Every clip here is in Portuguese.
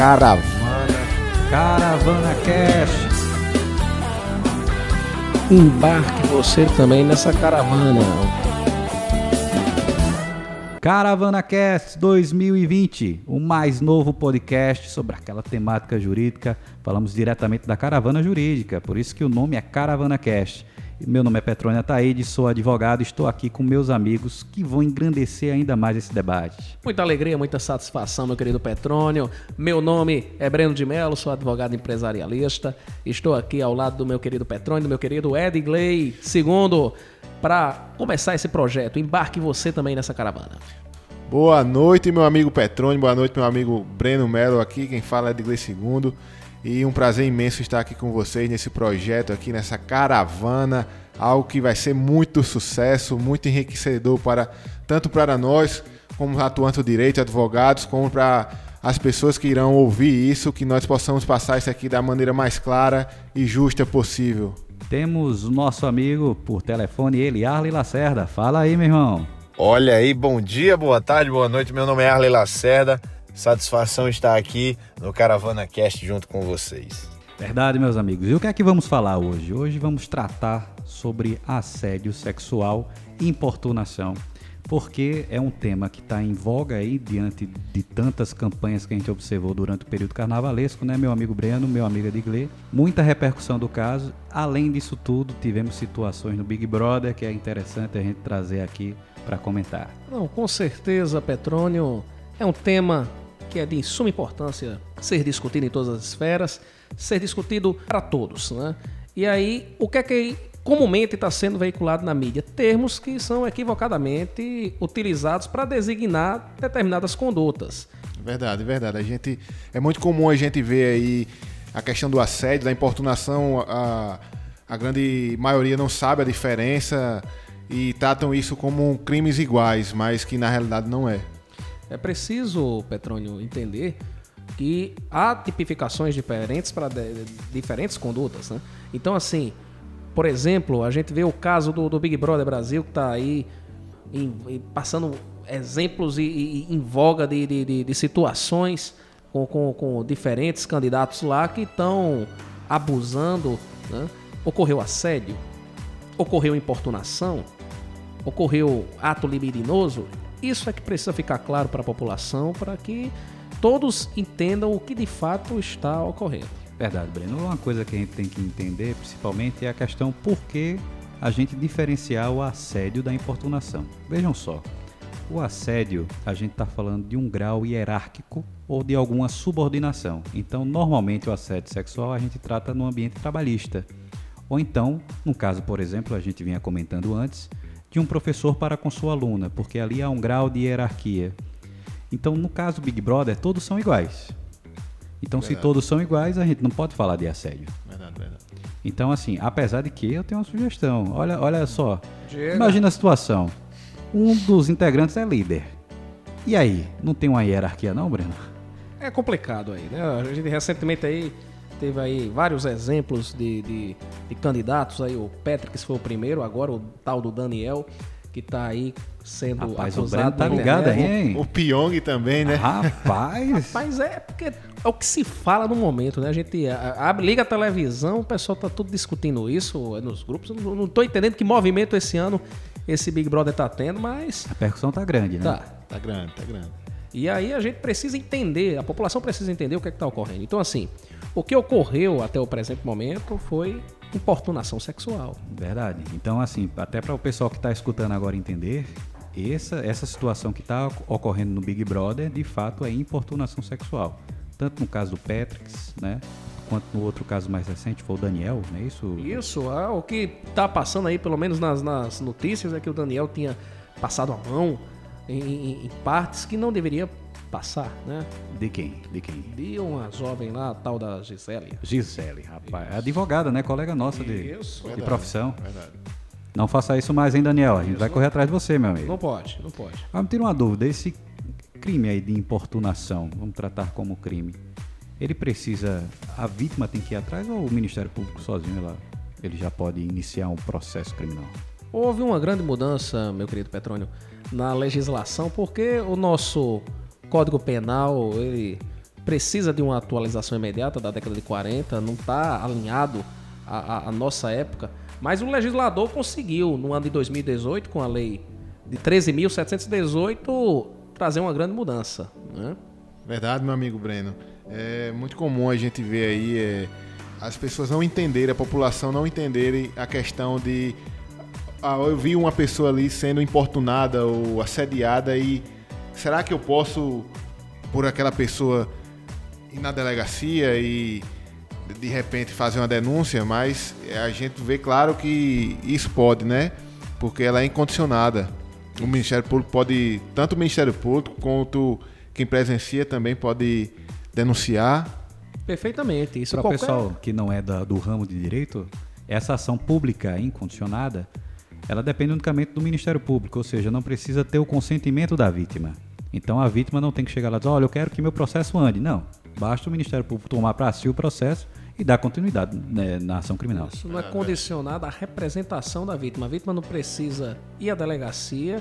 caravana. Caravana Cash. Embarque você também nessa caravana. Caravana Cast 2020, o mais novo podcast sobre aquela temática jurídica. Falamos diretamente da caravana jurídica, por isso que o nome é Caravana Cast. Meu nome é Petrônia Taide, sou advogado, estou aqui com meus amigos que vão engrandecer ainda mais esse debate. Muita alegria, muita satisfação, meu querido Petrônio. Meu nome é Breno de Mello, sou advogado empresarialista. Estou aqui ao lado do meu querido Petrônio, do meu querido Ed Gley, segundo, para começar esse projeto. Embarque você também nessa caravana. Boa noite, meu amigo Petrônio, boa noite, meu amigo Breno Mello aqui, quem fala é Edgley Segundo. E um prazer imenso estar aqui com vocês nesse projeto aqui, nessa caravana, algo que vai ser muito sucesso, muito enriquecedor para tanto para nós, como atuantes do direito, advogados, como para as pessoas que irão ouvir isso, que nós possamos passar isso aqui da maneira mais clara e justa possível. Temos o nosso amigo por telefone, ele, Arley Lacerda. Fala aí, meu irmão. Olha aí, bom dia, boa tarde, boa noite. Meu nome é Arley Lacerda. Satisfação estar aqui no Caravana Cast junto com vocês. Verdade, meus amigos. E o que é que vamos falar hoje? Hoje vamos tratar sobre assédio sexual e importunação, porque é um tema que está em voga aí diante de tantas campanhas que a gente observou durante o período carnavalesco, né, meu amigo Breno, meu amigo Edigley? Muita repercussão do caso. Além disso tudo, tivemos situações no Big Brother que é interessante a gente trazer aqui para comentar. Não, com certeza, Petrônio, é um tema que é de suma importância ser discutido em todas as esferas, ser discutido para todos. Né? E aí, o que é que comumente está sendo veiculado na mídia? Termos que são equivocadamente utilizados para designar determinadas condutas. Verdade, verdade. A gente, é muito comum a gente ver aí a questão do assédio, da importunação, a, a grande maioria não sabe a diferença e tratam isso como crimes iguais, mas que na realidade não é. É preciso, Petrônio, entender que há tipificações diferentes para diferentes condutas. Né? Então, assim, por exemplo, a gente vê o caso do, do Big Brother Brasil, que está aí em, em, passando exemplos e, e, em voga de, de, de situações com, com, com, diferentes candidatos lá que estão abusando. Né? Ocorreu assédio, ocorreu importunação, ocorreu ato libidinoso isso é que precisa ficar claro para a população, para que todos entendam o que de fato está ocorrendo. Verdade, Breno. Uma coisa que a gente tem que entender, principalmente, é a questão por que a gente diferenciar o assédio da importunação. Vejam só, o assédio, a gente está falando de um grau hierárquico ou de alguma subordinação. Então, normalmente, o assédio sexual a gente trata no ambiente trabalhista. Ou então, no caso, por exemplo, a gente vinha comentando antes, de um professor para com sua aluna, porque ali há um grau de hierarquia. Então, no caso do Big Brother, todos são iguais. Então, verdade. se todos são iguais, a gente não pode falar de assédio. Verdade, verdade. Então, assim, apesar de que eu tenho uma sugestão. Olha, olha só. Diego. Imagina a situação. Um dos integrantes é líder. E aí, não tem uma hierarquia não, Breno? É complicado aí, né? A gente recentemente aí teve aí vários exemplos de, de, de candidatos aí, o Patrick foi o primeiro, agora o tal do Daniel, que está aí sendo Rapaz, acusado. O tá ligado aí, hein? O Pyong também, né? Rapaz! Rapaz, é porque é o que se fala no momento, né? A gente abre, liga a televisão, o pessoal tá tudo discutindo isso é nos grupos. Não, não tô entendendo que movimento esse ano esse Big Brother tá tendo, mas. A percussão tá grande, né? Tá. Tá grande, tá grande. E aí a gente precisa entender, a população precisa entender o que é que tá ocorrendo. Então, assim, o que ocorreu até o presente momento foi importunação sexual. Verdade. Então, assim, até para o pessoal que está escutando agora entender, essa, essa situação que está ocorrendo no Big Brother, de fato, é importunação sexual. Tanto no caso do Patrix, né? Quanto no outro caso mais recente, foi o Daniel, não é isso? Isso, ah, o que está passando aí, pelo menos nas, nas, notícias, é que o Daniel tinha passado a mão em, em, em partes que não deveria passar, né? De quem? De quem? De uma jovem lá, tal da Gisele. Gisele, rapaz. Isso. É advogada, né? Colega nossa de, isso. de verdade, profissão. Verdade. Não faça isso mais, hein, Daniel? A gente isso. vai correr atrás de você, meu amigo. Não pode, não pode. Mas me tira uma dúvida. Esse crime aí de importunação, vamos tratar como crime, ele precisa... A vítima tem que ir atrás ou o Ministério Público sozinho, ela, ele já pode iniciar um processo criminal? Houve uma grande mudança, meu querido Petrônio, na legislação, porque o nosso Código Penal, ele precisa de uma atualização imediata da década de 40, não está alinhado à, à nossa época. Mas o legislador conseguiu, no ano de 2018, com a lei de 13.718, trazer uma grande mudança. Né? Verdade, meu amigo Breno. É muito comum a gente ver aí é, as pessoas não entenderem, a população não entenderem a questão de. Ah, eu vi uma pessoa ali sendo importunada ou assediada e será que eu posso, por aquela pessoa, ir na delegacia e de repente fazer uma denúncia? Mas a gente vê claro que isso pode, né? Porque ela é incondicionada. O Ministério Público pode, tanto o Ministério Público quanto quem presencia também pode denunciar. Perfeitamente. Isso Para qualquer... o pessoal que não é da, do ramo de direito, essa ação pública incondicionada, ela depende unicamente do Ministério Público, ou seja, não precisa ter o consentimento da vítima. Então a vítima não tem que chegar lá e dizer, olha, eu quero que meu processo ande. Não. Basta o Ministério Público tomar para si o processo e dar continuidade né, na ação criminal. Isso não é condicionado à representação da vítima. A vítima não precisa ir à delegacia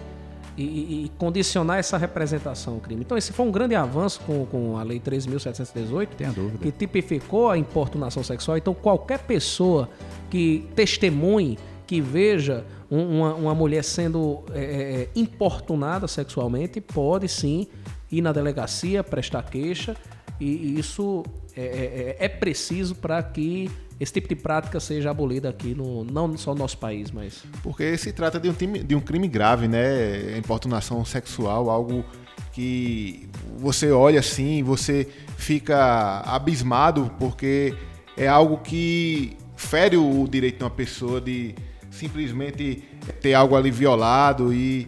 e, e, e condicionar essa representação ao crime. Então, esse foi um grande avanço com, com a Lei 13.718, Tenha dúvida. que tipificou a importunação sexual. Então, qualquer pessoa que testemunhe, que veja um- uma, uma mulher sendo é, é, importunada sexualmente, pode sim ir na delegacia, prestar queixa, e, isso é, é- é preciso para que esse tipo de prática seja abolida aqui, no, não só no nosso país, mas Porque se trata de um, time- de um crime grave, né? Importunação sexual, algo que você olha assim, você fica abismado, porque é algo que fere o direito de uma pessoa de simplesmente ter algo ali violado e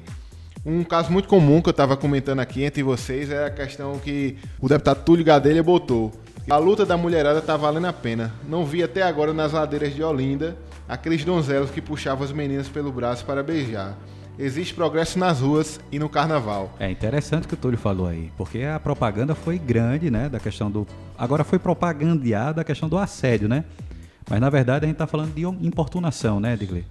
um caso muito comum que eu estava comentando aqui entre vocês é a questão que o deputado Túlio Gadelha botou. A luta da mulherada tá valendo a pena. Não vi até agora nas ladeiras de Olinda aqueles donzelos que puxavam as meninas pelo braço para beijar. Existe progresso nas ruas e no carnaval. É interessante o que o Túlio falou aí, porque a propaganda foi grande, né, da questão do... Agora foi propagandeada a questão do assédio, né? Mas na verdade a gente está falando de importunação, né, Digley?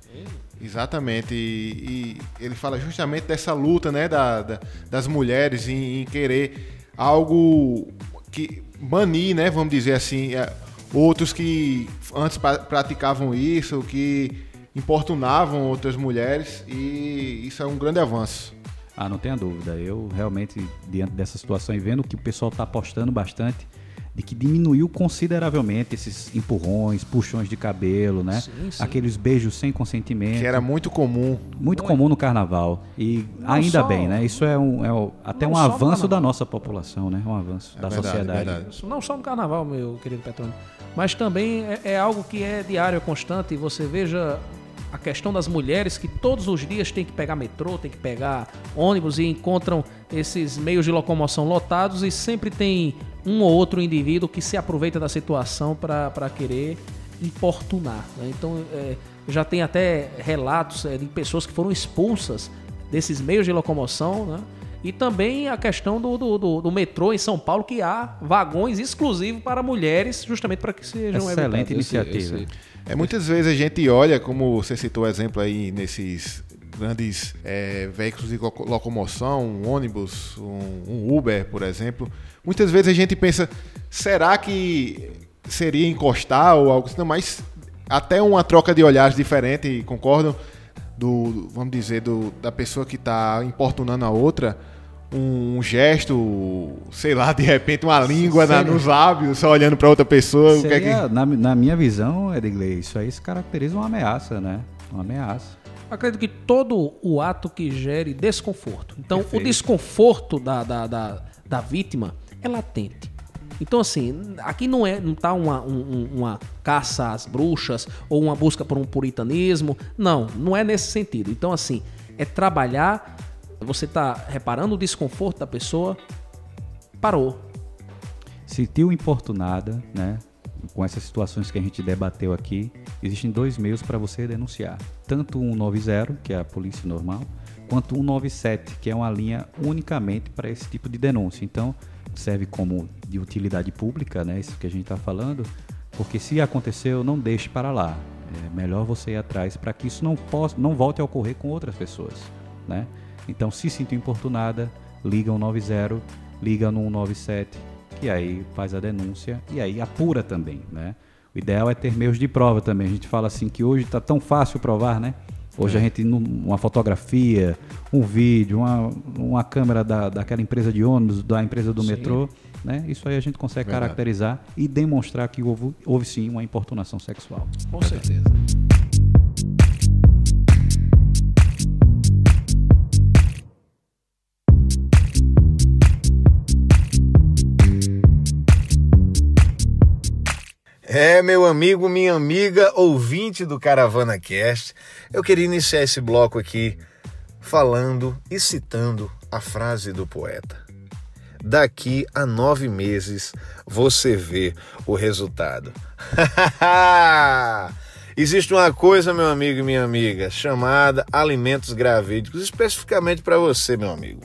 Exatamente. E, e ele fala justamente dessa luta né, da, da- das mulheres em, em querer algo que banir, né, vamos dizer assim, é, outros que antes pra- praticavam isso, que importunavam outras mulheres, e isso é um grande avanço. Ah, não tenha dúvida. Eu realmente, diante dessa situação e vendo que o pessoal está apostando bastante, de que diminuiu consideravelmente esses empurrões, puxões de cabelo, né? Sim, sim. Aqueles beijos sem consentimento. Que era muito comum. muito comum no carnaval. E Não ainda só- bem, né? Isso é, um, é até um avanço da nossa população, né? Um avanço É da verdade, sociedade. verdade. Isso não só no carnaval, meu querido Petrônio, mas também é, é algo que é diário, é constante. Você veja a questão das mulheres que todos os dias tem que pegar metrô, tem que pegar ônibus e encontram esses meios de locomoção lotados e sempre tem um ou outro indivíduo que se aproveita da situação para querer importunar. né? Então, é, já tem até relatos é, de pessoas que foram expulsas desses meios de locomoção, né? E também a questão do, do, do- do metrô em São Paulo, que há vagões exclusivos para mulheres, justamente para que sejam Excelente evitados esse- iniciativa. esse- É, muitas vezes a gente olha, como você citou o exemplo aí nesses grandes é, veículos de loco- locomoção, um ônibus, um, um Uber, por exemplo. Muitas vezes a gente pensa, será que seria encostar ou algo assim? Não, mas até uma troca de olhares diferente, concordam? Do, vamos dizer, do, da pessoa que está importunando a outra, um, gesto, sei lá, de repente uma língua na- nos lábios, só olhando para outra pessoa. o que é que- Seria, na, na minha visão, Edgley, isso aí se caracteriza uma ameaça, né? Uma ameaça. Acredito que todo o ato que gere desconforto. Então, Perfeito. o desconforto da, da, da, da vítima é latente. Então, assim, aqui não é não tá uma, um- um- uma caça às bruxas ou uma busca por um puritanismo. Não, não é nesse sentido. Então, assim, é trabalhar. Você tá reparando o desconforto da pessoa, parou. Sentiu importunada, né? Com essas situações que a gente debateu aqui, existem dois meios para você denunciar. Tanto o 190, que é a polícia normal, quanto o 197, que é uma linha unicamente para esse tipo de denúncia. Então, serve como de utilidade pública, né? Isso que a gente está falando, porque se aconteceu, não deixe para lá. É melhor você ir atrás para que isso não possa, não volte a ocorrer com outras pessoas, né? Então, se sinto importunada, liga 190, liga no 197, que aí faz a denúncia e aí apura também, né? O ideal é ter meios de prova também. A gente fala assim que hoje está tão fácil provar, né? Hoje a gente, uma fotografia, um vídeo, uma, uma câmera da, daquela empresa de ônibus, da empresa do Sim. metrô, né? Isso aí a gente consegue Verdade. caracterizar e demonstrar que houve, houve sim uma importunação sexual. Com certeza. É, meu amigo, minha amiga, ouvinte do Caravana Cast, eu queria iniciar esse bloco aqui falando e citando a frase do poeta. Daqui a nove meses você vê o resultado. Existe uma coisa, meu amigo e minha amiga, chamada alimentos gravídicos, especificamente para você, meu amigo.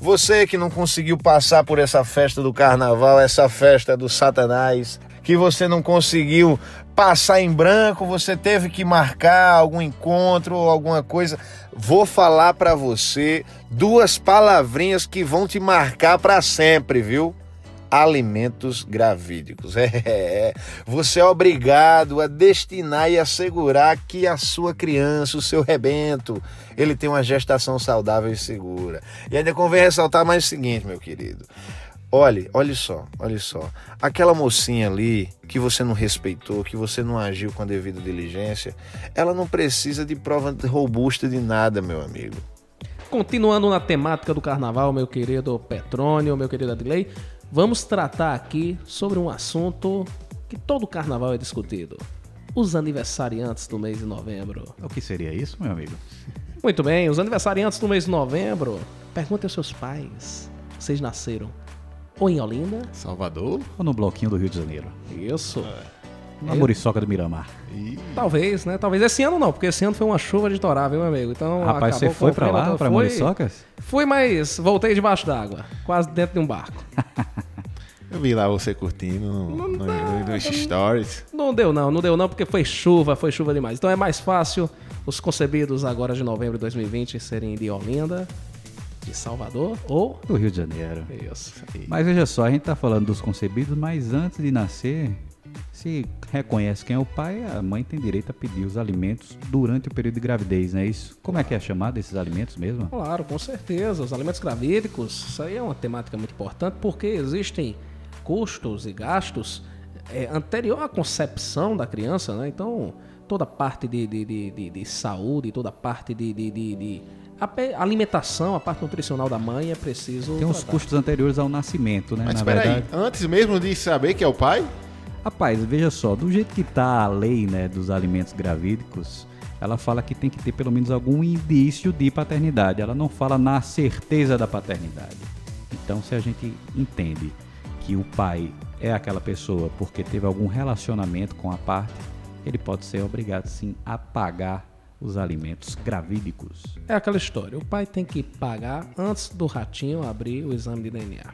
Você que não conseguiu passar por essa festa do carnaval, essa festa do Satanás, que você não conseguiu passar em branco, você teve que marcar algum encontro ou alguma coisa. Vou falar para você duas palavrinhas que vão te marcar para sempre, viu? Alimentos gravídicos. É, você é obrigado a destinar e assegurar que a sua criança, o seu rebento, ele tem uma gestação saudável e segura. E ainda convém ressaltar mais o seguinte, meu querido. Olhe, olhe só, olhe só. Aquela mocinha ali que você não respeitou, que você não agiu com a devida diligência, ela não precisa de prova robusta de nada, meu amigo. Continuando na temática do carnaval, meu querido Petrônio, meu querido Adley, vamos tratar aqui sobre um assunto que todo carnaval é discutido. Os aniversariantes do mês de novembro. O que seria isso, meu amigo? Muito bem, os aniversariantes do mês de novembro. Pergunte aos seus pais. Vocês nasceram ou em Olinda? Salvador? Ou no bloquinho do Rio de Janeiro? Isso. Na Muriçoca do Miramar. E Talvez, né? Talvez esse ano não, porque esse ano foi uma chuva de torar, viu, meu amigo? Então, Rapaz, você foi clima lá, pra Fui- Muriçocas? Fui, mas voltei debaixo d'água, quase dentro de um barco. eu vi lá você curtindo no, no, no, nos stories. Não deu não, não deu não, porque foi chuva, foi chuva demais. Então é mais fácil os concebidos agora de novembro de 2020 serem de Olinda, de Salvador ou... Do Rio de Janeiro. Isso. Mas veja só, a gente tá falando dos concebidos, mas antes de nascer, se reconhece quem é o pai, a mãe tem direito a pedir os alimentos durante o período de gravidez, não é isso? Como é que é chamado esses alimentos mesmo? Claro, com certeza. Os alimentos gravídicos, isso aí é uma temática muito importante porque existem custos e gastos é, anterior à concepção da criança, né? Então, toda a parte de, de, de, de- de saúde, toda a parte de, de, de- de ape- alimentação, a parte nutricional da mãe é preciso. Tem uns tratar. custos anteriores ao nascimento, né? Mas Na espera aí, verdade. antes mesmo de saber que é o pai, Rapaz, veja só, do jeito que tá a lei, né, dos alimentos gravídicos, ela fala que tem que ter pelo menos algum indício de paternidade. Ela não fala na certeza da paternidade. Então, se a gente entende que o pai é aquela pessoa porque teve algum relacionamento com a parte, ele pode ser obrigado sim a pagar os alimentos gravídicos. É aquela história. O pai tem que pagar antes do ratinho abrir o exame de DNA.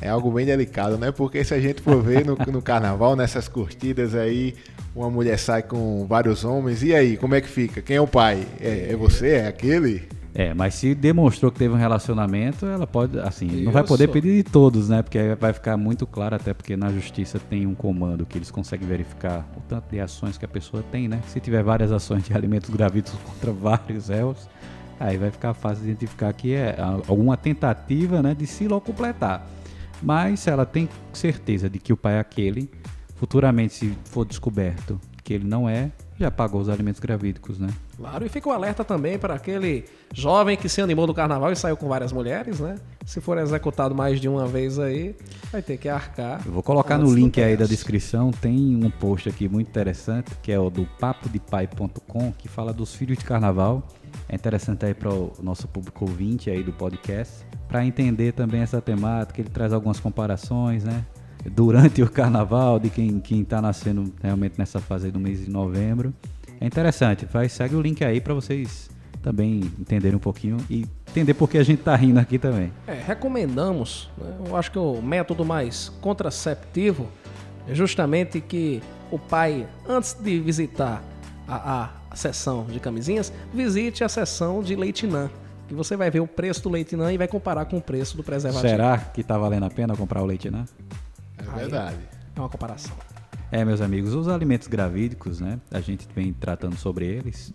é algo bem delicado, né? Porque se a gente for ver no, no carnaval, nessas curtidas aí, uma mulher sai com vários homens, e aí, como é que fica? Quem é o pai? É, é você? É aquele? É, mas se demonstrou que teve um relacionamento, ela pode, assim, não vai poder pedir de todos, né? Porque vai ficar muito claro, até porque na justiça tem um comando que eles conseguem verificar o tanto de ações que a pessoa tem, né? Se tiver várias ações de alimentos gravídicos contra vários réus, aí vai ficar fácil de identificar que é alguma tentativa, né, de se completar. Mas se ela tem certeza de que o pai é aquele, futuramente se for descoberto que ele não é, já pagou os alimentos gravídicos, né? Claro, e fica o alerta também para aquele jovem que se animou do carnaval e saiu com várias mulheres, né? Se for executado mais de uma vez aí, vai ter que arcar. Eu vou colocar no link aí da descrição, tem um post aqui muito interessante, que é o do papodepai.com, que fala dos filhos de carnaval. É interessante aí para o nosso público ouvinte aí do podcast, para entender também essa temática, ele traz algumas comparações, né? Durante o carnaval, de quem está nascendo realmente nessa fase aí do mês de novembro. É interessante, vai, segue o link aí para vocês também entenderem um pouquinho e entender por que a gente tá rindo aqui também. É, recomendamos, né? eu acho que o método mais contraceptivo é justamente que o pai, antes de visitar a, a seção de camisinhas, visite a seção de leitinã. Que você vai ver o preço do leitinã e vai comparar com o preço do preservativo. Será que tá valendo a pena comprar o leite, né? Verdade. É uma comparação. É, meus amigos, os alimentos gravídicos, né? A gente vem tratando sobre eles.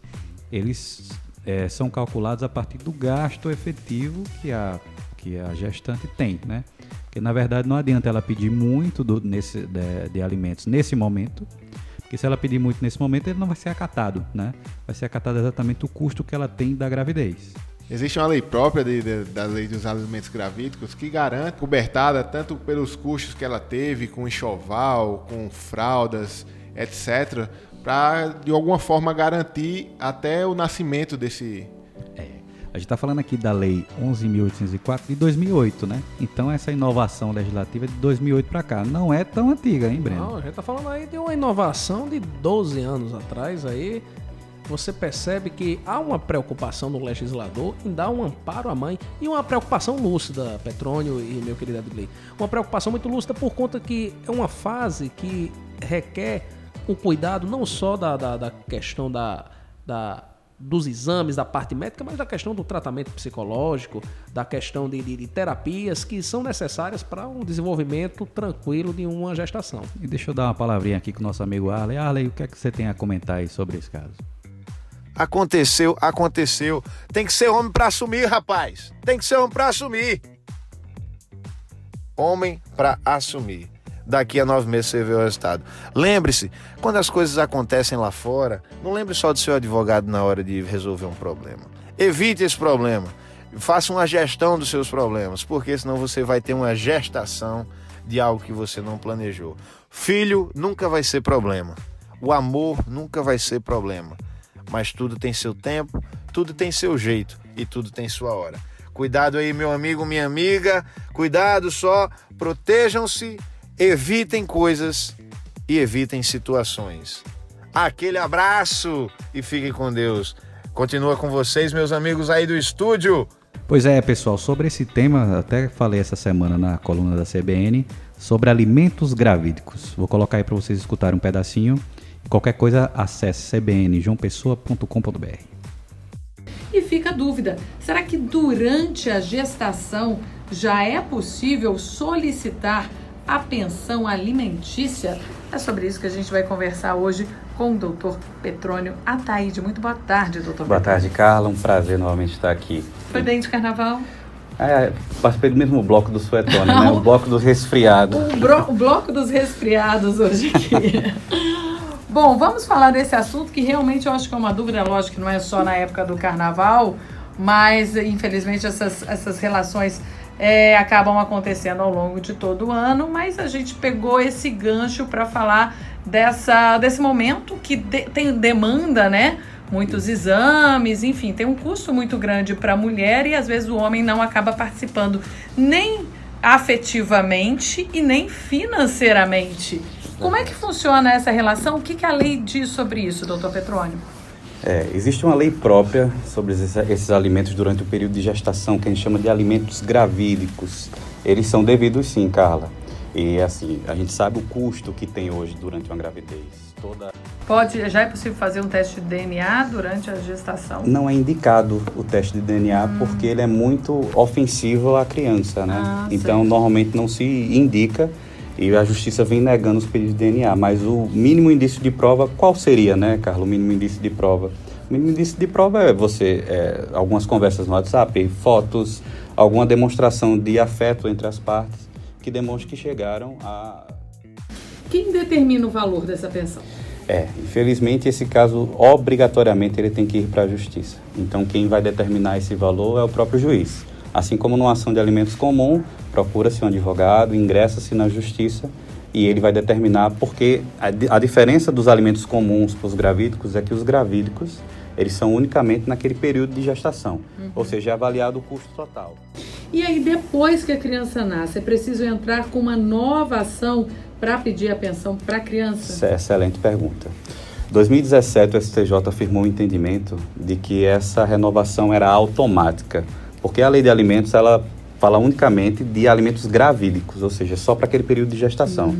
Eles é, são calculados a partir do gasto efetivo que a, que a gestante tem, né? Porque na verdade não adianta ela pedir muito do, nesse, de, de alimentos nesse momento, porque se ela pedir muito nesse momento, ele não vai ser acatado, né? Vai ser acatado exatamente o custo que ela tem da gravidez. Existe uma lei própria de, de, da lei dos alimentos gravídicos que garante cobertada tanto pelos custos que ela teve com enxoval, com fraldas, etc., para de alguma forma garantir até o nascimento desse. A gente está falando aqui da Lei 11.804 de 2008, né? Então essa inovação legislativa é de 2008 para cá. Não é tão antiga, hein, Breno? Não, a gente tá falando aí de uma inovação de 12 anos atrás aí. Você percebe que há uma preocupação no legislador em dar um amparo à mãe e uma preocupação lúcida, Petrônio e meu querido Adley. Uma preocupação muito lúcida por conta que é uma fase que requer um cuidado não só da, da, da questão da, da, dos exames, da parte médica, mas da questão do tratamento psicológico, da questão de, de, de terapias que são necessárias para um desenvolvimento tranquilo de uma gestação. E deixa eu dar uma palavrinha aqui com o nosso amigo Arley. Arley, o que é que você tem a comentar aí sobre esse caso? Aconteceu, aconteceu. Tem que ser homem para assumir, rapaz. Tem que ser homem para assumir. Homem para assumir. Daqui a nove meses você vê o resultado. Lembre-se, quando as coisas acontecem lá fora, não lembre só do seu advogado na hora de resolver um problema. Evite esse problema. Faça uma gestão dos seus problemas, porque senão você vai ter uma gestação de algo que você não planejou. Filho nunca vai ser problema. O amor nunca vai ser problema. Mas tudo tem seu tempo, tudo tem seu jeito e tudo tem sua hora. Cuidado aí, meu amigo, minha amiga. Cuidado só, protejam-se, evitem coisas e evitem situações. Aquele abraço e fiquem com Deus. Continua com vocês, meus amigos aí do estúdio. Pois é, pessoal, sobre esse tema, até falei essa semana na coluna da CBN, sobre alimentos gravídicos. Vou colocar aí para vocês escutarem um pedacinho. Qualquer coisa, acesse cbnjoaopessoa.com.br. E fica a dúvida: será que durante a gestação já é possível solicitar a pensão alimentícia? É sobre isso que a gente vai conversar hoje com o doutor Petrônio Ataíde. Muito boa tarde, doutor Boa tarde, Carla. Um prazer novamente estar aqui. Foi bem de carnaval? É, participei do mesmo bloco do Suetone, né? O bloco dos resfriados. O, o bloco dos resfriados hoje aqui. Bom, vamos falar desse assunto que realmente eu acho que é uma dúvida, lógico que não é só na época do carnaval, mas infelizmente essas, essas relações é, acabam acontecendo ao longo de todo o ano, mas a gente pegou esse gancho para falar dessa, desse momento que de- tem demanda, né? Muitos exames, enfim, tem um custo muito grande para a mulher e às vezes o homem não acaba participando nem afetivamente e nem financeiramente. Como é que funciona essa relação? O que, que a lei diz sobre isso, doutor Petrônio? É, existe uma lei própria sobre esses, esses alimentos durante o período de gestação, que a gente chama de alimentos gravídicos. Eles são devidos sim, Carla. E assim, a gente sabe o custo que tem hoje durante uma gravidez. Toda... Pode, já é possível fazer um teste de DNA durante a gestação? Não é indicado o teste de DNA porque ele é muito ofensivo à criança, né? Ah, então, certo. normalmente não se indica e a justiça vem negando os pedidos de DNA. Mas o mínimo indício de prova, qual seria, né, Carlos? O mínimo indício de prova? O mínimo indício de prova é você, é, algumas conversas no WhatsApp, fotos, alguma demonstração de afeto entre as partes que demonstre que chegaram a Quem determina o valor dessa pensão? é, infelizmente esse caso obrigatoriamente ele tem que ir para a justiça. Então quem vai determinar esse valor é o próprio juiz. Assim como numa ação de alimentos comum, procura-se um advogado, ingressa-se na justiça e ele vai determinar porque a, a diferença dos alimentos comuns para os gravídicos é que os gravídicos eles são unicamente naquele período de gestação, ou seja, é avaliado o custo total. E aí, depois que a criança nasce, é preciso entrar com uma nova ação para pedir a pensão para a criança? É excelente pergunta. 2017 o STJ afirmou o entendimento de que essa renovação era automática, porque a lei de alimentos ela fala unicamente de alimentos gravídicos, ou seja, só para aquele período de gestação.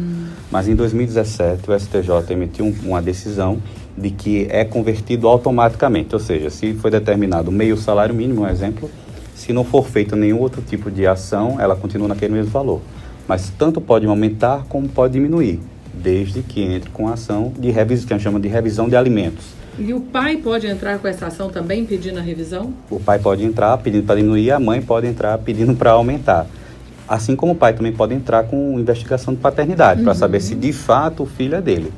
Mas em 2017 o STJ emitiu um- uma decisão de que é convertido automaticamente, ou seja, se foi determinado meio salário mínimo, um exemplo, se não for feito nenhum outro tipo de ação, ela continua naquele mesmo valor. Mas tanto pode aumentar como pode diminuir, desde que entre com a ação de revisão, que a gente chama de revisão de alimentos. E o pai pode entrar com essa ação também pedindo a revisão? O pai pode entrar pedindo para diminuir, a mãe pode entrar pedindo para aumentar. Assim como o pai também pode entrar com investigação de paternidade, uhum. para saber se de fato o filho é dele.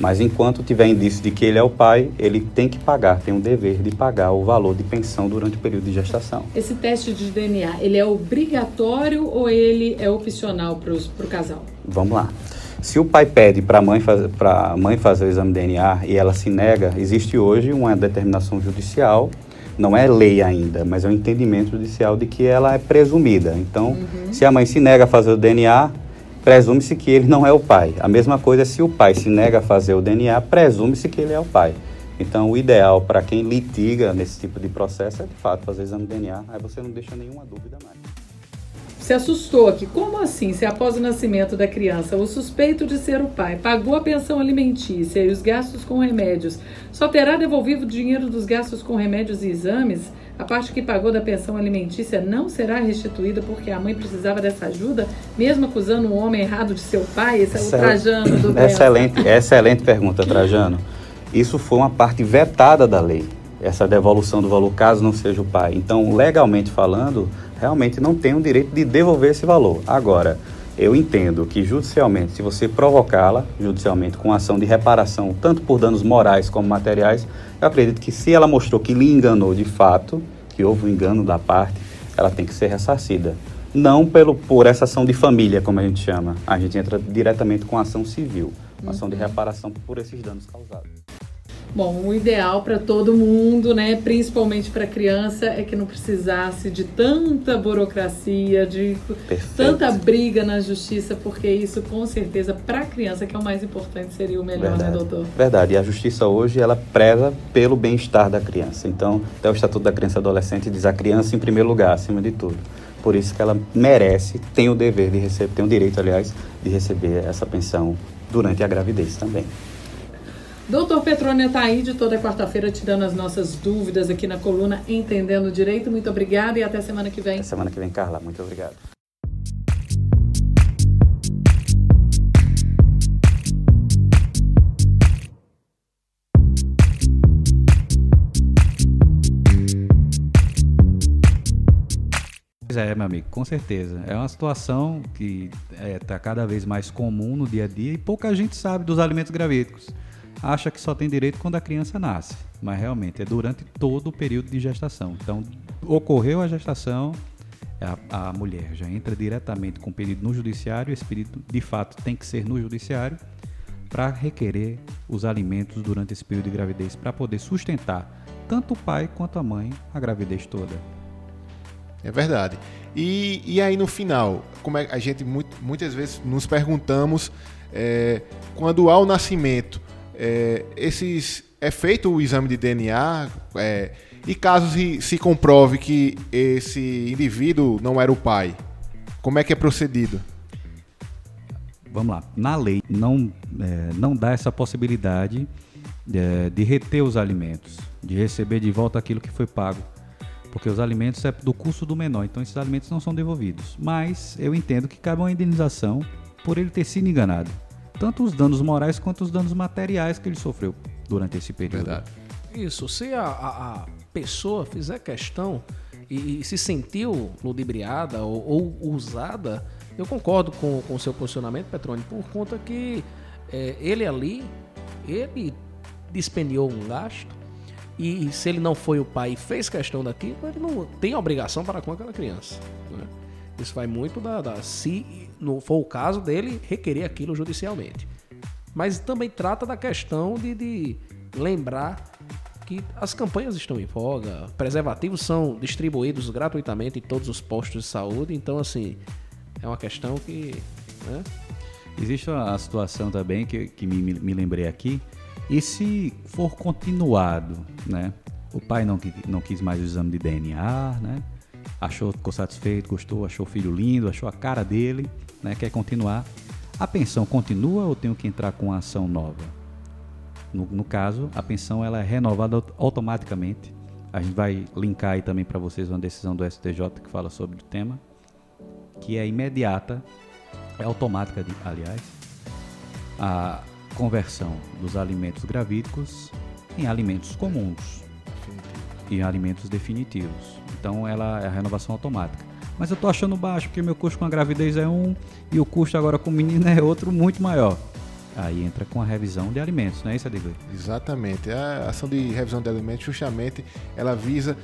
Mas enquanto tiver indício de que ele é o pai, ele tem que pagar, tem o dever de pagar o valor de pensão durante o período de gestação. Esse teste de DNA, ele é obrigatório ou ele é opcional para o casal? Vamos lá. Se o pai pede para mãe a mãe fazer o exame de DNA e ela se nega, existe hoje uma determinação judicial, não é lei ainda, mas é um entendimento judicial de que ela é presumida. Então, uhum. se a mãe se nega a fazer o DNA, presume-se que ele não é o pai. A mesma coisa se o pai se nega a fazer o DNA, presume-se que ele é o pai. Então, o ideal para quem litiga nesse tipo de processo é, de fato, fazer exame de DNA. Aí você não deixa nenhuma dúvida mais. Se assustou aqui. Como assim, se após o nascimento da criança, o suspeito de ser o pai pagou a pensão alimentícia e os gastos com remédios, só terá devolvido o dinheiro dos gastos com remédios e exames? A parte que pagou da pensão alimentícia não será restituída porque a mãe precisava dessa ajuda, mesmo acusando o homem errado de seu pai? Esse é o Trajano do Excelente, excelente pergunta, Trajano. Isso foi uma parte vetada da lei, essa devolução do valor caso não seja o pai. Então, legalmente falando, realmente não tem o direito de devolver esse valor. Agora, eu entendo que judicialmente, se você provocá-la judicialmente com ação de reparação, tanto por danos morais como materiais, eu acredito que se ela mostrou que lhe enganou de fato, que houve um engano da parte, ela tem que ser ressarcida. Não pelo, por essa ação de família, como a gente chama. A gente entra diretamente com ação civil, ação de reparação por esses danos causados. Bom, o ideal para todo mundo, né, principalmente para criança, é que não precisasse de tanta burocracia, de Perfeito. tanta briga na justiça, porque isso com certeza para a criança que é o mais importante seria o melhor, né, Verdade. né, doutor? Verdade. E a justiça hoje ela preza pelo bem-estar da criança. Então, até o Estatuto da Criança e Adolescente diz a criança em primeiro lugar, acima de tudo. Por isso que ela merece, tem o dever de receber, tem o direito, aliás, de receber essa pensão durante a gravidez também. Doutor Petrônia está aí de toda quarta-feira tirando as nossas dúvidas aqui na coluna Entendendo Direito. Muito obrigada e até semana que vem. Até semana que vem, Carla. Muito obrigado. Pois é, meu amigo, com certeza. É uma situação que está é, tá cada vez mais comum no dia a dia e pouca gente sabe dos alimentos gravídicos acha que só tem direito quando a criança nasce, mas realmente é durante todo o período de gestação. Então, ocorreu a gestação, a, a mulher já entra diretamente com o pedido no judiciário, esse pedido de fato tem que ser no judiciário para requerer os alimentos durante esse período de gravidez para poder sustentar tanto o pai quanto a mãe a gravidez toda. É verdade. E, e aí no final, como é, a gente muito, muitas vezes nos perguntamos é, quando há o nascimento é, esses, é feito o exame de DNA é, e caso se, se comprove que esse indivíduo não era o pai, como é que é procedido? Vamos lá. Na lei não, é, não dá essa possibilidade é, de reter os alimentos, de receber de volta aquilo que foi pago. Porque os alimentos é do custo do menor, então esses alimentos não são devolvidos. Mas eu entendo que cabe uma indenização por ele ter sido enganado tanto os danos morais quanto os danos materiais que ele sofreu durante esse período. Verdade. Isso, se a, a, a pessoa fizer questão e, e, se sentiu ludibriada ou, ou usada, eu concordo com, com o seu posicionamento, Petrone, por conta que é, ele ali, ele dispendiou um gasto e se ele não foi o pai e fez questão daquilo, ele não tem obrigação para com aquela criança. Né? Isso vai muito da, da se não for o caso dele requerer aquilo judicialmente. Mas também trata da questão de, de lembrar que as campanhas estão em voga, preservativos são distribuídos gratuitamente em todos os postos de saúde, então assim, é uma questão que. Né? Existe uma situação também que, que me, me lembrei aqui, e se for continuado, né? O pai não, não quis mais o exame de DNA, né? Achou, ficou satisfeito, gostou, achou o filho lindo, achou a cara dele, né, quer continuar, a pensão continua ou tenho que entrar com uma ação nova? No, no caso, a pensão ela é renovada automaticamente. A gente vai linkar aí também para vocês uma decisão do STJ que fala sobre o tema, que é imediata é automática, de- aliás, a conversão dos alimentos gravídicos em alimentos comuns e alimentos definitivos. Então ela é a renovação automática. Mas eu tô achando baixo porque meu custo com a gravidez é um e o custo agora com o menino é outro muito maior. Aí entra com a revisão de alimentos, não é isso, Adegui? Exatamente. A ação de revisão de alimentos, justamente, ela visa,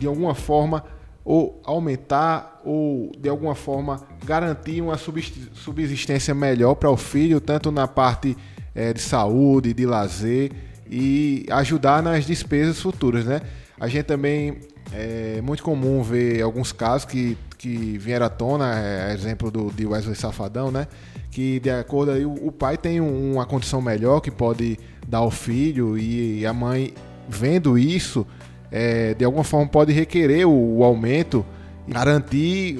de alguma forma, ou aumentar ou, de alguma forma, garantir uma subsist- subsistência melhor para o filho, tanto na parte eh, de saúde, de lazer e ajudar nas despesas futuras, né? A gente também é muito comum ver alguns casos que, que vieram à tona, é, exemplo do de Wesley Safadão, né? Que de acordo aí, o, pai tem um- uma condição melhor que pode dar ao filho e a mãe vendo isso, é, de alguma forma pode requerer o, o aumento, e garantir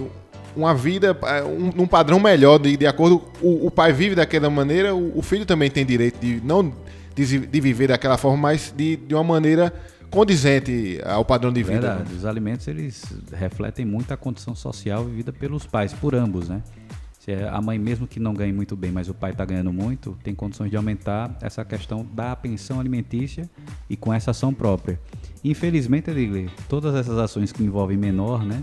uma vida, é, um, um padrão melhor, de, de acordo o, o pai vive daquela maneira, o, o filho também tem direito de não de, de viver daquela forma, mas de, de uma maneira condizente ao padrão de vida. né? Verdade. Os alimentos eles refletem muito a condição social vivida pelos pais, por ambos, né? Se é a mãe mesmo que não ganhe muito bem, mas o pai está ganhando muito, tem condições de aumentar essa questão da pensão alimentícia e com essa ação própria. Infelizmente, Edgley, todas essas ações que envolvem menor, né?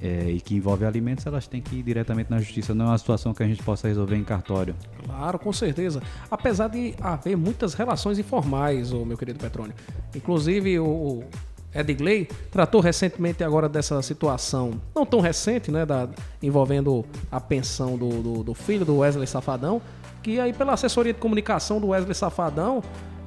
É, e que envolvem alimentos, elas têm que ir diretamente na justiça. Não é uma situação que a gente possa resolver em cartório. Claro, com certeza. Apesar de haver muitas relações informais, ô, meu querido Petrônio. Inclusive, o Edgley tratou recentemente agora dessa situação, não tão recente, né, da, envolvendo a pensão do, do, do filho do Wesley Safadão, que aí pela assessoria de comunicação do Wesley Safadão,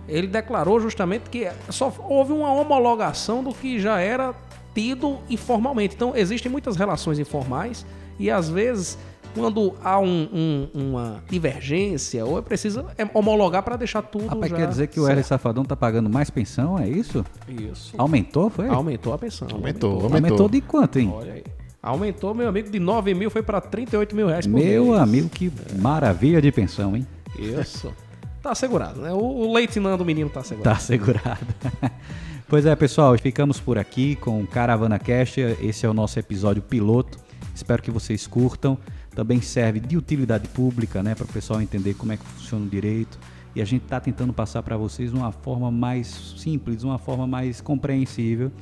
ele declarou justamente que só houve uma homologação do que já era tido informalmente. Então, existem muitas relações informais e às vezes quando há um- um- uma divergência, ou é preciso é, homologar para deixar tudo Rapaz, já quer dizer que o. Wesley Safadão tá pagando mais pensão, é isso? Isso. Aumentou, foi? Aumentou a pensão. Aumentou, Aumentou. de quanto, hein? Olha aí. Aumentou, meu amigo, de 9 mil foi para 38 mil reais por Meu mês. amigo, que maravilha de pensão, hein? Isso. Tá assegurado, né? O, o do menino tá assegurado. Tá assegurado. pois é, pessoal, ficamos por aqui com Caravana Cast. Esse é o nosso episódio piloto. Espero que vocês curtam. Também serve de utilidade pública, né, para o pessoal entender como é que funciona o direito. E a gente está tentando passar para vocês uma forma mais simples, uma forma mais compreensível.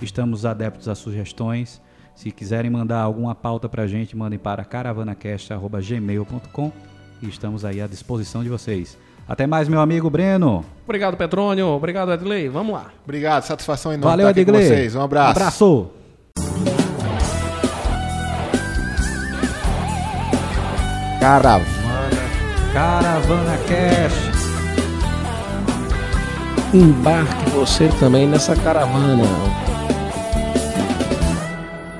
Estamos adeptos a sugestões. Se quiserem mandar alguma pauta para a gente, mandem para caravanacast.gmail.com e estamos aí à disposição de vocês. Até mais, meu amigo Breno. Obrigado, Petrônio. Obrigado, Edley. Vamos lá. Obrigado, satisfação enorme Valeu, estar aqui com vocês. Um abraço. abraço. Caravana. Caravana Cash. Embarque você também nessa caravana.